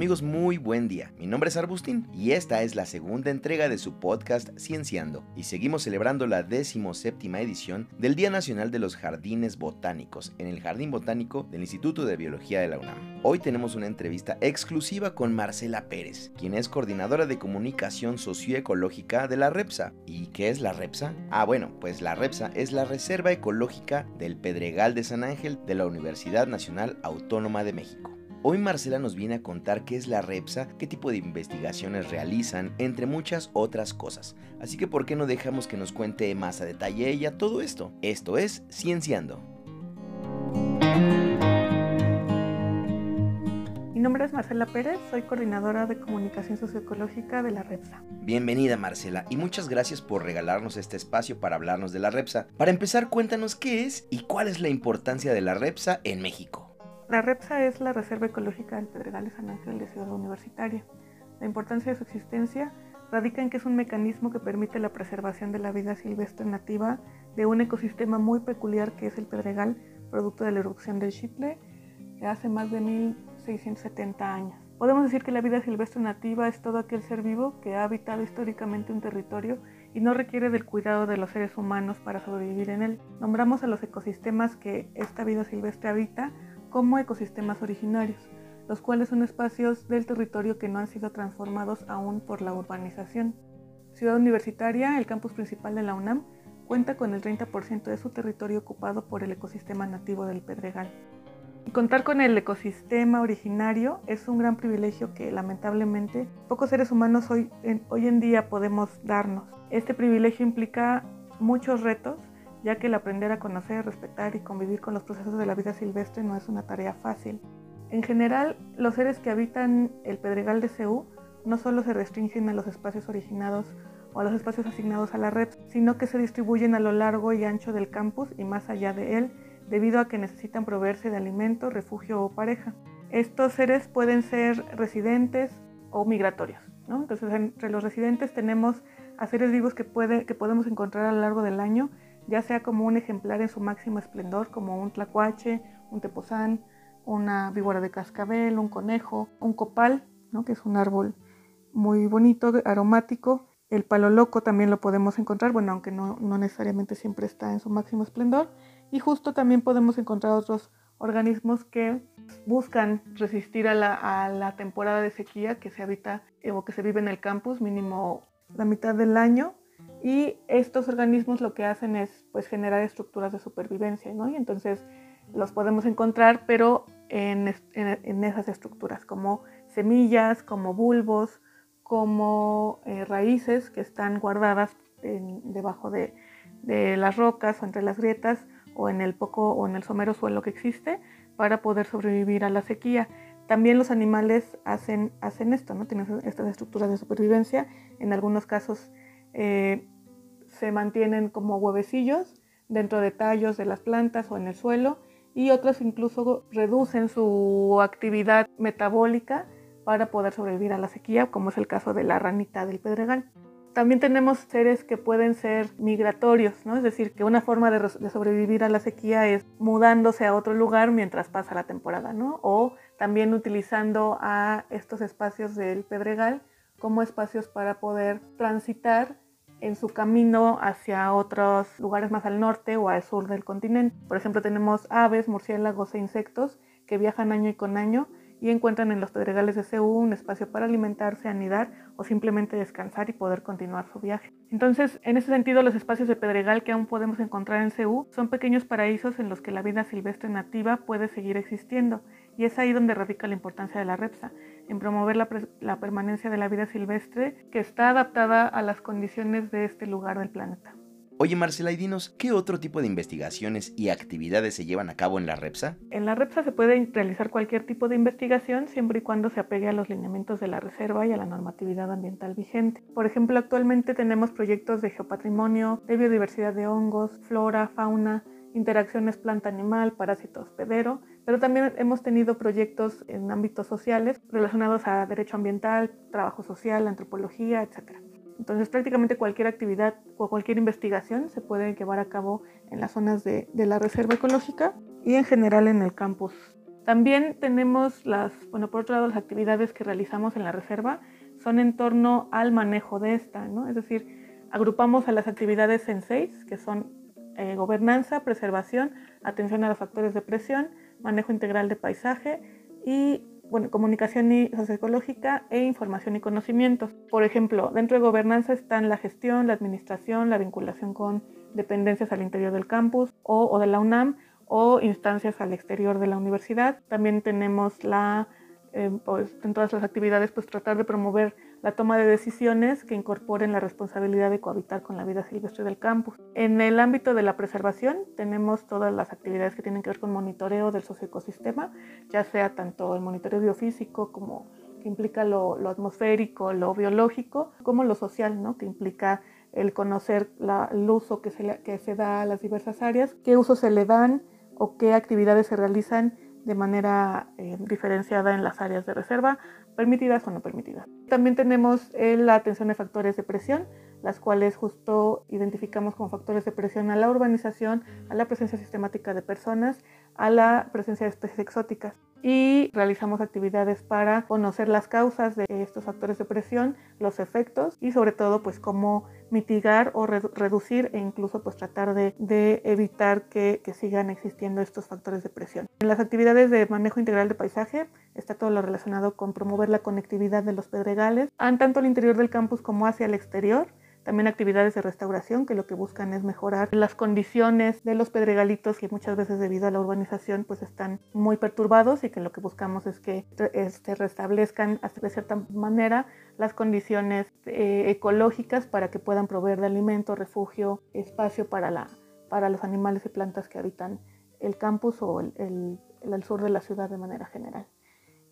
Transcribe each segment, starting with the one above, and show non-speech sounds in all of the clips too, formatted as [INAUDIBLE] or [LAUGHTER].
Amigos, muy buen día. Mi nombre es Arbustín y esta es la segunda entrega de su podcast Cienciando y seguimos celebrando la séptima edición del Día Nacional de los Jardines Botánicos en el Jardín Botánico del Instituto de Biología de la UNAM. Hoy tenemos una entrevista exclusiva con Marcela Pérez, quien es coordinadora de comunicación socioecológica de la REPSA. ¿Y qué es la REPSA? Ah, bueno, pues la REPSA es la Reserva Ecológica del Pedregal de San Ángel de la Universidad Nacional Autónoma de México. Hoy Marcela nos viene a contar qué es la REPSA, qué tipo de investigaciones realizan, entre muchas otras cosas. Así que ¿por qué no dejamos que nos cuente más a detalle ella todo esto? Esto es Cienciando. Mi nombre es Marcela Pérez, soy coordinadora de comunicación socioecológica de la REPSA. Bienvenida Marcela y muchas gracias por regalarnos este espacio para hablarnos de la REPSA. Para empezar, cuéntanos qué es y cuál es la importancia de la REPSA en México. La REPSA es la Reserva Ecológica del Pedregal de San Ángel de Ciudad Universitaria. La importancia de su existencia radica en que es un mecanismo que permite la preservación de la vida silvestre nativa de un ecosistema muy peculiar que es el Pedregal, producto de la erupción del Chitle de hace más de 1670 años. Podemos decir que la vida silvestre nativa es todo aquel ser vivo que ha habitado históricamente un territorio y no requiere del cuidado de los seres humanos para sobrevivir en él. Nombramos a los ecosistemas que esta vida silvestre habita como ecosistemas originarios, los cuales son espacios del territorio que no han sido transformados aún por la urbanización. Ciudad Universitaria, el campus principal de la UNAM, cuenta con el 30% de su territorio ocupado por el ecosistema nativo del Pedregal. Y contar con el ecosistema originario es un gran privilegio que lamentablemente pocos seres humanos hoy hoy en día podemos darnos. Este privilegio implica muchos retos ya que el aprender a conocer, respetar y convivir con los procesos de la vida silvestre no es una tarea fácil. En general, los seres que habitan el Pedregal de Ceú no solo se restringen a los espacios originados o a los espacios asignados a la red, sino que se distribuyen a lo largo y ancho del campus y más allá de él, debido a que necesitan proveerse de alimento, refugio o pareja. Estos seres pueden ser residentes o migratorios. Entonces, entre los residentes tenemos a seres vivos que, puede, que podemos encontrar a lo largo del año ya sea como un ejemplar en su máximo esplendor, como un tlacuache, un tepozán, una víbora de cascabel, un conejo, un copal, ¿no? que es un árbol muy bonito, aromático. El palo loco también lo podemos encontrar, bueno, aunque no, necesariamente siempre está en su máximo esplendor. Y justo también podemos encontrar otros organismos que buscan resistir a la, a la temporada de sequía que se habita o que se vive en el campus, mínimo la mitad del año, y estos organismos lo que hacen es pues, generar estructuras de supervivencia, ¿no? Y entonces los podemos encontrar, pero en, esas estructuras, como semillas, como bulbos, como eh, raíces que están guardadas debajo de, de, las rocas o entre las grietas o en el poco o en el somero suelo que existe para poder sobrevivir a la sequía. También los animales hacen, hacen esto, ¿no? Tienen estas estructuras de supervivencia. En algunos casos eh, se mantienen como huevecillos dentro de tallos de las plantas o en el suelo y otros incluso reducen su actividad metabólica para poder sobrevivir a la sequía, como es el caso de la ranita del pedregal. También tenemos seres que pueden ser migratorios, ¿no? es decir, que una forma de, sobrevivir a la sequía es mudándose a otro lugar mientras pasa la temporada, ¿no? o también utilizando a estos espacios del pedregal como espacios para poder transitar en su camino hacia otros lugares más al norte o al sur del continente. Por ejemplo, tenemos aves, murciélagos e insectos que viajan año y con año y encuentran en los pedregales de Ceú un espacio para alimentarse, anidar o simplemente descansar y poder continuar su viaje. Entonces, en ese sentido, los espacios de pedregal que aún podemos encontrar en Ceú son pequeños paraísos en los que la vida silvestre nativa puede seguir existiendo y es ahí donde radica la importancia de la REPSA, en promover la, la permanencia de la vida silvestre que está adaptada a las condiciones de este lugar del planeta. Oye Marcela, y dinos, ¿qué otro tipo de investigaciones y actividades se llevan a cabo en la REPSA? En la REPSA se puede realizar cualquier tipo de investigación siempre y cuando se apegue a los lineamientos de la reserva y a la normatividad ambiental vigente. Por ejemplo, actualmente tenemos proyectos de geopatrimonio, de biodiversidad de hongos, flora, fauna, interacciones planta-animal, parásito hospedero, pero también hemos tenido proyectos en ámbitos sociales relacionados a derecho ambiental, trabajo social, antropología, etc. Entonces prácticamente cualquier actividad o cualquier investigación se puede llevar a cabo en las zonas de, la reserva ecológica y en general en el campus También tenemos las, bueno, por otro lado, las actividades que realizamos en la reserva son en torno al manejo de esta, ¿no? Es decir, agrupamos a las actividades en seis, que son eh, gobernanza, preservación, atención a los factores de presión, manejo integral de paisaje y bueno, comunicación y socioecológica e información y conocimientos. Por ejemplo, dentro de gobernanza están la gestión, la administración, la vinculación con dependencias al interior del campus o, o de la UNAM o instancias al exterior de la universidad. También tenemos la, eh, pues, en todas las actividades, pues tratar de promover la toma de decisiones que incorporen la responsabilidad de cohabitar con la vida silvestre del campus. En el ámbito de la preservación tenemos todas las actividades que tienen que ver con monitoreo del socioecosistema, ya sea tanto el monitoreo biofísico como que implica lo, atmosférico, lo biológico, como lo social, ¿no? que implica el conocer el uso que se, que se da a las diversas áreas, qué usos se le dan o qué actividades se realizan de manera eh, diferenciada en las áreas de reserva, permitidas o no permitidas. También tenemos eh, la atención de factores de presión, las cuales justo identificamos como factores de presión a la urbanización, a la presencia sistemática de personas, a la presencia de especies exóticas. Y realizamos actividades para conocer las causas de estos factores de presión, los efectos y sobre todo pues cómo mitigar o reducir e incluso pues tratar de, evitar que, que, sigan existiendo estos factores de presión. En las actividades de manejo integral de paisaje está todo lo relacionado con promover la conectividad de los pedregales, tanto al interior del campus como hacia el exterior también actividades de restauración que lo que buscan es mejorar las condiciones de los pedregalitos que muchas veces debido a la urbanización pues están muy perturbados y que lo que buscamos es que se este, restablezcan de cierta manera las condiciones eh, ecológicas para que puedan proveer de alimento, refugio, espacio para, la, para los animales y plantas que habitan el campus o el, el, sur de la ciudad de manera general.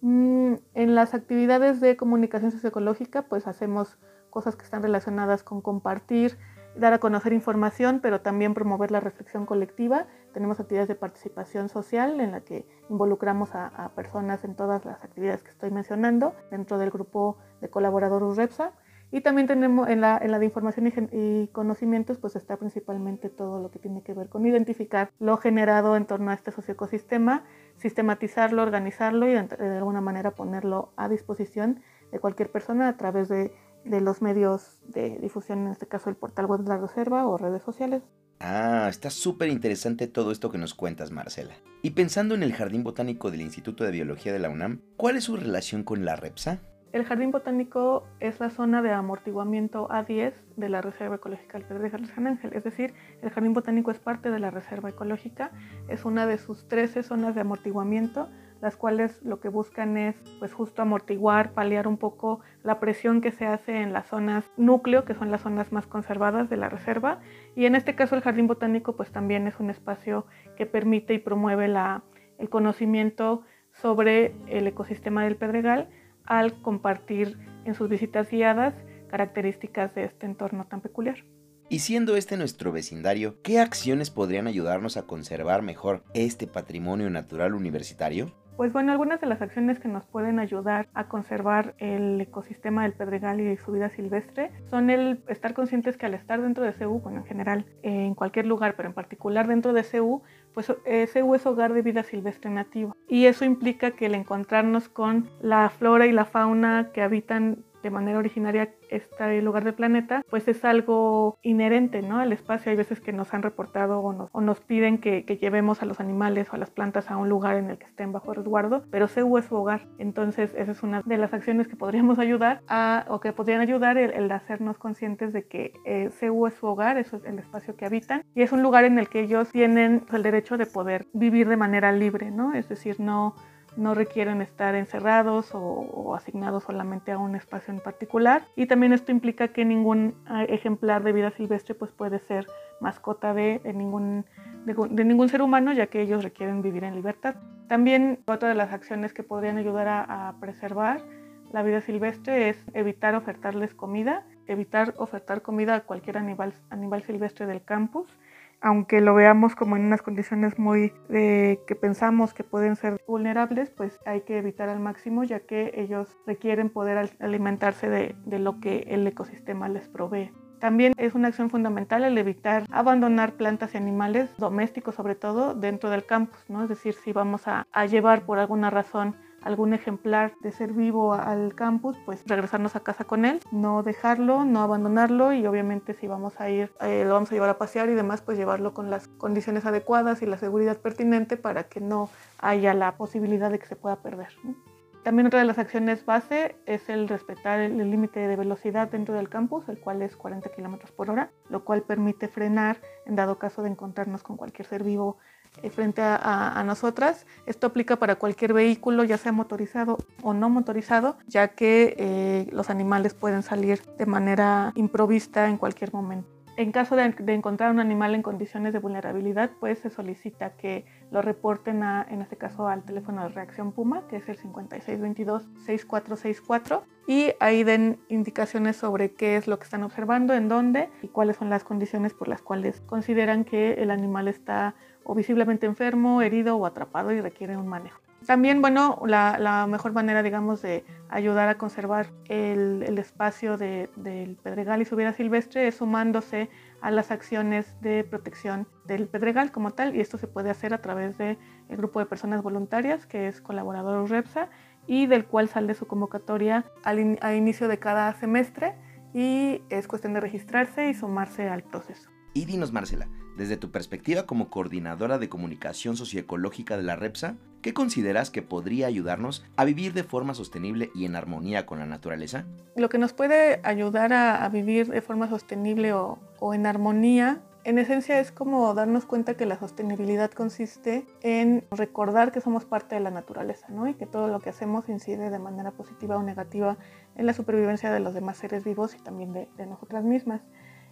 Mm, en las actividades de comunicación socioecológica pues hacemos cosas que están relacionadas con compartir, dar a conocer información, pero también promover la reflexión colectiva. Tenemos actividades de participación social en la que involucramos a, personas en todas las actividades que estoy mencionando dentro del grupo de colaboradores REPSA. Y también tenemos en la, en la de información y, conocimientos, pues está principalmente todo lo que tiene que ver con identificar lo generado en torno a este socioecosistema, sistematizarlo, organizarlo y de alguna manera ponerlo a disposición de cualquier persona a través de de los medios de difusión, en este caso el portal web de la Reserva o redes sociales. Ah, está súper interesante todo esto que nos cuentas, Marcela. Y pensando en el Jardín Botánico del Instituto de Biología de la UNAM, ¿cuál es su relación con la REPSA? El Jardín Botánico es la zona de amortiguamiento A10 de la Reserva Ecológica de San Ángel, es decir, el Jardín Botánico es parte de la Reserva Ecológica, es una de sus 13 zonas de amortiguamiento las cuales lo que buscan es pues justo amortiguar, paliar un poco la presión que se hace en las zonas núcleo, que son las zonas más conservadas de la reserva. Y en este caso el jardín botánico pues también es un espacio que permite y promueve la, el conocimiento sobre el ecosistema del Pedregal al compartir en sus visitas guiadas características de este entorno tan peculiar. Y siendo este nuestro vecindario, ¿qué acciones podrían ayudarnos a conservar mejor este patrimonio natural universitario? Pues bueno, algunas de las acciones que nos pueden ayudar a conservar el ecosistema del Pedregal y su vida silvestre son el estar conscientes que al estar dentro de CEU, bueno, en general, en cualquier lugar, pero en particular dentro de CEU, pues eh, CEU es hogar de vida silvestre nativa. Y eso implica que el encontrarnos con la flora y la fauna que habitan de manera originaria este lugar del planeta, pues es algo inherente ¿no? al espacio. Hay veces que nos han reportado o nos, o nos piden que, que, llevemos a los animales o a las plantas a un lugar en el que estén bajo resguardo, pero CEU es su hogar. Entonces esa es una de las acciones que podríamos [LAUGHS] ayudar a, o que podrían ayudar el, hacernos conscientes de que eh, CEU es su hogar, eso es el espacio que habitan y es un lugar en el que ellos tienen el derecho de poder vivir de manera libre, ¿no? Es decir, no no requieren estar encerrados o, asignados solamente a un espacio en particular. Y también esto implica que ningún ah, ejemplar de vida silvestre pues, puede ser mascota de, ningún, de, ningún ser humano, ya que ellos requieren vivir en libertad. También otra de las acciones que podrían ayudar a, preservar la vida silvestre es evitar ofertarles comida, evitar ofertar comida a cualquier animal, animal silvestre del campus aunque lo veamos como en unas condiciones muy eh, que pensamos que pueden ser vulnerables, pues hay que evitar al máximo ya que ellos requieren poder alimentarse de, lo que el ecosistema les provee. También es una acción fundamental el evitar abandonar plantas y animales domésticos sobre todo dentro del campus, ¿no? Es decir, si vamos a, a llevar por alguna razón algún ejemplar de ser vivo al campus, pues regresarnos a casa con él, no dejarlo, no abandonarlo y obviamente si vamos a ir, eh, lo vamos a llevar a pasear y demás, pues llevarlo con las condiciones adecuadas y la seguridad pertinente para que no haya la posibilidad de que se pueda perder. También otra de las acciones base es el respetar el límite de velocidad dentro del campus, el cual es 40 km por hora, lo cual permite frenar en dado caso de encontrarnos con cualquier ser vivo frente a, nosotras. Esto aplica para cualquier vehículo, ya sea motorizado o no motorizado, ya que eh, los animales pueden salir de manera improvista en cualquier momento. En caso de, encontrar un animal en condiciones de vulnerabilidad, pues se solicita que lo reporten a, en este caso al teléfono de reacción Puma, que es el 5622-6464, y ahí den indicaciones sobre qué es lo que están observando, en dónde y cuáles son las condiciones por las cuales consideran que el animal está o visiblemente enfermo, herido o atrapado y requiere un manejo. También, bueno, la, mejor manera, digamos, de ayudar a conservar el, espacio del Pedregal y su vida silvestre es sumándose a las acciones de protección del Pedregal como tal, y esto se puede hacer a través del grupo de personas voluntarias, que es colaborador UREPSA, y del cual sale su convocatoria al, al inicio de cada semestre, y es cuestión de registrarse y sumarse al proceso. Y dinos, Marcela, desde tu perspectiva como coordinadora de comunicación socioecológica de la REPSA, ¿qué consideras que podría ayudarnos a vivir de forma sostenible y en armonía con la naturaleza? Lo que nos puede ayudar a, vivir de forma sostenible o, en armonía en esencia es como darnos cuenta que la sostenibilidad consiste en recordar que somos parte de la naturaleza, ¿no? Y que todo lo que hacemos incide de manera positiva o negativa en la supervivencia de los demás seres vivos y también de nosotras mismas.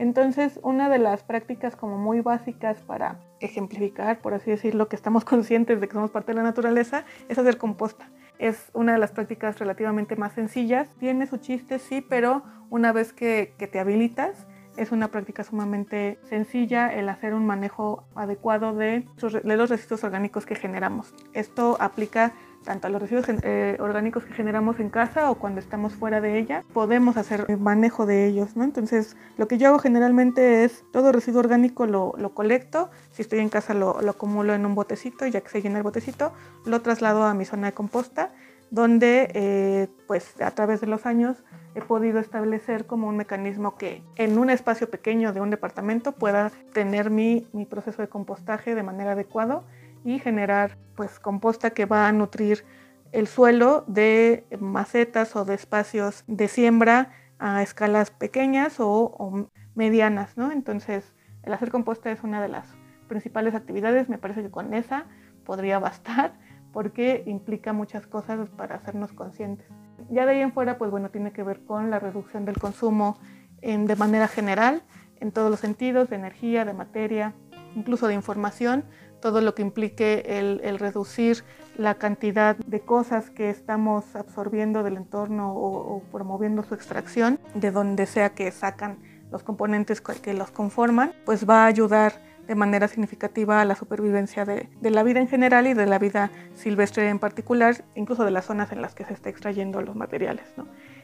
Entonces, una de las prácticas como muy básicas para ejemplificar, por así decirlo, que estamos [LAUGHS] conscientes de que somos parte de la naturaleza, es hacer composta. Es una de las prácticas relativamente más sencillas. Tiene su chiste, sí, pero una vez que, te habilitas, es una práctica sumamente sencilla el hacer un manejo adecuado de, de los residuos orgánicos que generamos. Esto aplica tanto a los residuos eh, orgánicos que generamos en casa o cuando estamos fuera de ella, podemos hacer manejo de ellos, ¿no? Entonces, lo que yo hago generalmente es todo residuo orgánico lo, colecto, si estoy en casa lo, lo, acumulo en un botecito, ya que se llena el botecito, lo traslado a mi zona de composta, donde eh, pues a través de los años he podido establecer como un mecanismo que en un espacio pequeño de un departamento pueda tener mi, mi proceso de compostaje de manera adecuada y generar pues composta que va a nutrir el suelo de macetas o de espacios de siembra a escalas pequeñas o, medianas, ¿no? Entonces, el hacer composta es una de las principales actividades, me parece que con esa podría bastar porque implica muchas cosas para hacernos conscientes. Ya de ahí en fuera, pues bueno, tiene que ver con la reducción del consumo en, de manera general, en todos los sentidos, de energía, de materia, incluso de información, todo lo que implique el, reducir la cantidad de cosas que estamos absorbiendo del entorno o, promoviendo su extracción, de donde sea que sacan los componentes que los conforman, pues va a ayudar de manera significativa a la supervivencia de, la vida en general y de la vida silvestre en particular, incluso de las zonas en las que se está extrayendo los materiales.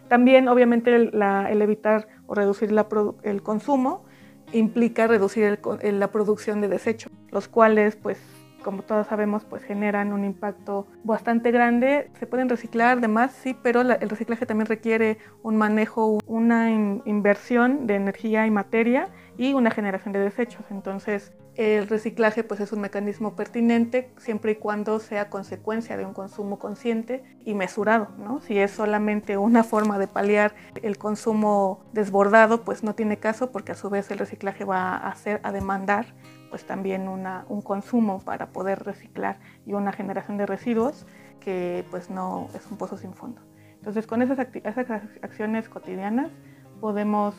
También, obviamente, el, evitar o reducir el consumo implica reducir la producción de desechos, los cuales, pues, como todos sabemos, pues generan un impacto bastante grande. Se pueden reciclar, demás, sí, pero el reciclaje también requiere un manejo, una inversión de energía y materia y una generación de desechos. Entonces, el reciclaje pues es un mecanismo pertinente siempre y cuando sea consecuencia de un consumo consciente y mesurado, ¿no? Si es solamente una forma de paliar el consumo desbordado, pues no tiene caso porque a su vez el reciclaje va a hacer a demandar pues también un consumo para poder reciclar y una generación de residuos que pues no es un pozo sin fondo. Entonces con esas, acciones cotidianas podemos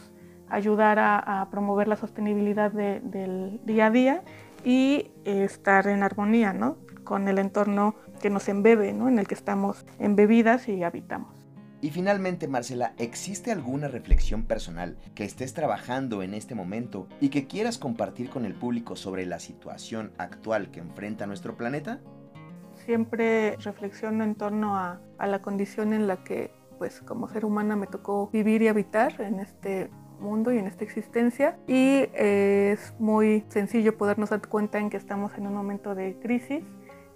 ayudar a, promover la sostenibilidad del día a día y estar en armonía ¿no? con el entorno que nos embebe, ¿no? en el que estamos embebidas y habitamos. Y finalmente, Marcela, ¿existe alguna reflexión personal que estés trabajando en este momento y que quieras compartir con el público sobre la situación actual que enfrenta nuestro planeta? Siempre reflexiono en torno a, a la condición en la que, pues, como ser humana me tocó vivir y habitar en este mundo y en esta existencia. Y eh, es muy sencillo podernos dar cuenta en que estamos en un momento de crisis,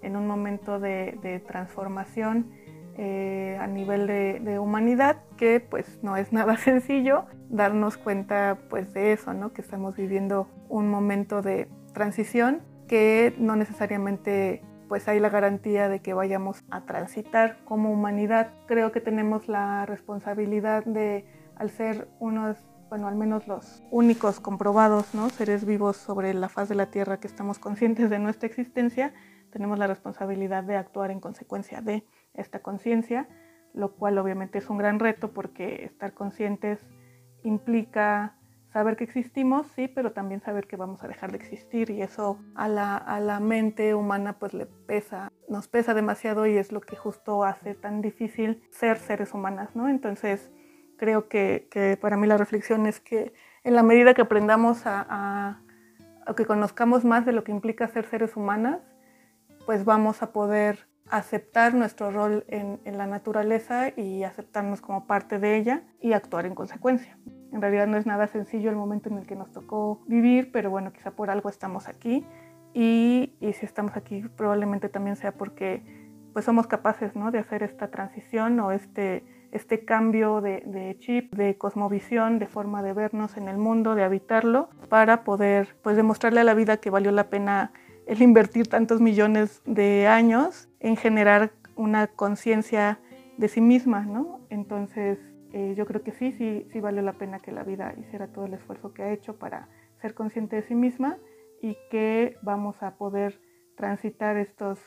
en un momento de, transformación eh, a nivel de, humanidad, que pues no es nada [LAUGHS] sencillo darnos cuenta pues de eso, ¿no? que estamos viviendo un momento de transición que no necesariamente pues hay la garantía de que vayamos a transitar como humanidad. Creo que tenemos la responsabilidad de, al ser unos, bueno, al menos los únicos comprobados, ¿no? Seres vivos sobre la faz de la Tierra que estamos conscientes de nuestra existencia, tenemos la responsabilidad de actuar en consecuencia de esta conciencia, lo cual obviamente es un gran reto porque estar conscientes implica saber que existimos, sí, pero también saber que vamos a dejar de existir y eso a la, a la mente humana pues le pesa, nos pesa demasiado y es lo que justo hace tan difícil ser seres humanas, ¿no? Entonces creo que, que para mí la reflexión es que en la medida que aprendamos a, a, que conozcamos más de lo que implica ser seres humanas, pues vamos a poder aceptar nuestro rol en, en, la naturaleza y aceptarnos como parte de ella y actuar en consecuencia. En realidad no es nada sencillo el momento en el que nos tocó vivir, pero bueno, quizá por algo estamos aquí. Y, y si estamos aquí probablemente también sea porque pues somos capaces ¿no? de hacer esta transición o este, este cambio de, de, chip, de cosmovisión, de forma de vernos en el mundo, de habitarlo, para poder pues demostrarle a la vida que valió la pena el invertir tantos millones de años en generar una conciencia de sí misma, ¿no? Entonces, eh, yo creo que sí, sí, sí vale la pena que la vida hiciera todo el esfuerzo que ha hecho para ser consciente de sí misma y que vamos a poder transitar estos,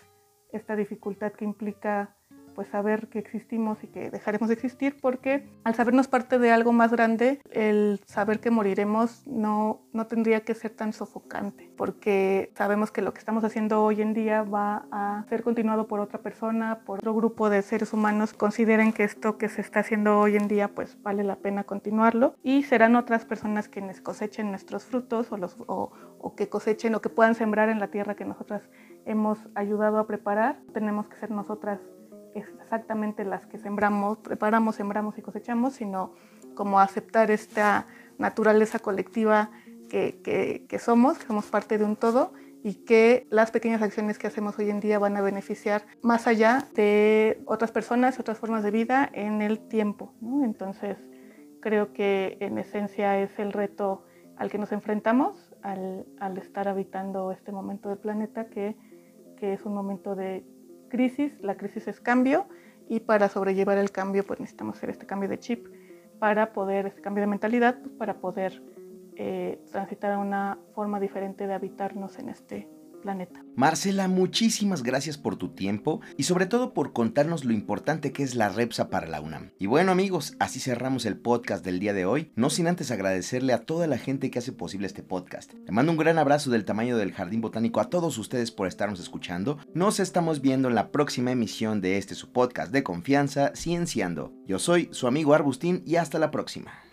esta dificultad que implica pues saber que existimos y que dejaremos de existir porque al sabernos parte de algo más grande, el saber que moriremos no, no tendría que ser tan sofocante porque sabemos que lo que estamos haciendo hoy en día va a ser continuado por otra persona, por otro grupo de seres humanos, consideren que esto que se está haciendo hoy en día pues vale la pena continuarlo y serán otras personas quienes cosechen nuestros frutos o, los, o, o que cosechen o que puedan sembrar en la tierra que nosotras hemos ayudado a preparar. Tenemos que ser nosotras exactamente las que sembramos, preparamos, sembramos y cosechamos, sino como aceptar esta naturaleza colectiva que, que, somos, que somos parte de un todo y que las pequeñas acciones que hacemos hoy en día van a beneficiar más allá de otras personas, otras formas de vida en el tiempo. Entonces, creo que en esencia es el reto al que nos enfrentamos al, al estar habitando este momento del planeta que, que es un momento de crisis, la crisis es cambio y para sobrellevar el cambio pues necesitamos hacer este cambio de chip para poder, este cambio de mentalidad, pues, para poder eh, transitar a una forma diferente de habitarnos en este planeta. Marcela, muchísimas gracias por tu tiempo y sobre todo por contarnos lo importante que es la REPSA para la UNAM. Y bueno amigos, así cerramos el podcast del día de hoy, no sin antes agradecerle a toda la gente que hace posible este podcast. Le mando un gran abrazo del tamaño del Jardín Botánico a todos ustedes por estarnos escuchando. Nos estamos viendo en la próxima emisión de este su podcast de confianza, Cienciando. Yo soy su amigo Arbustín y hasta la próxima.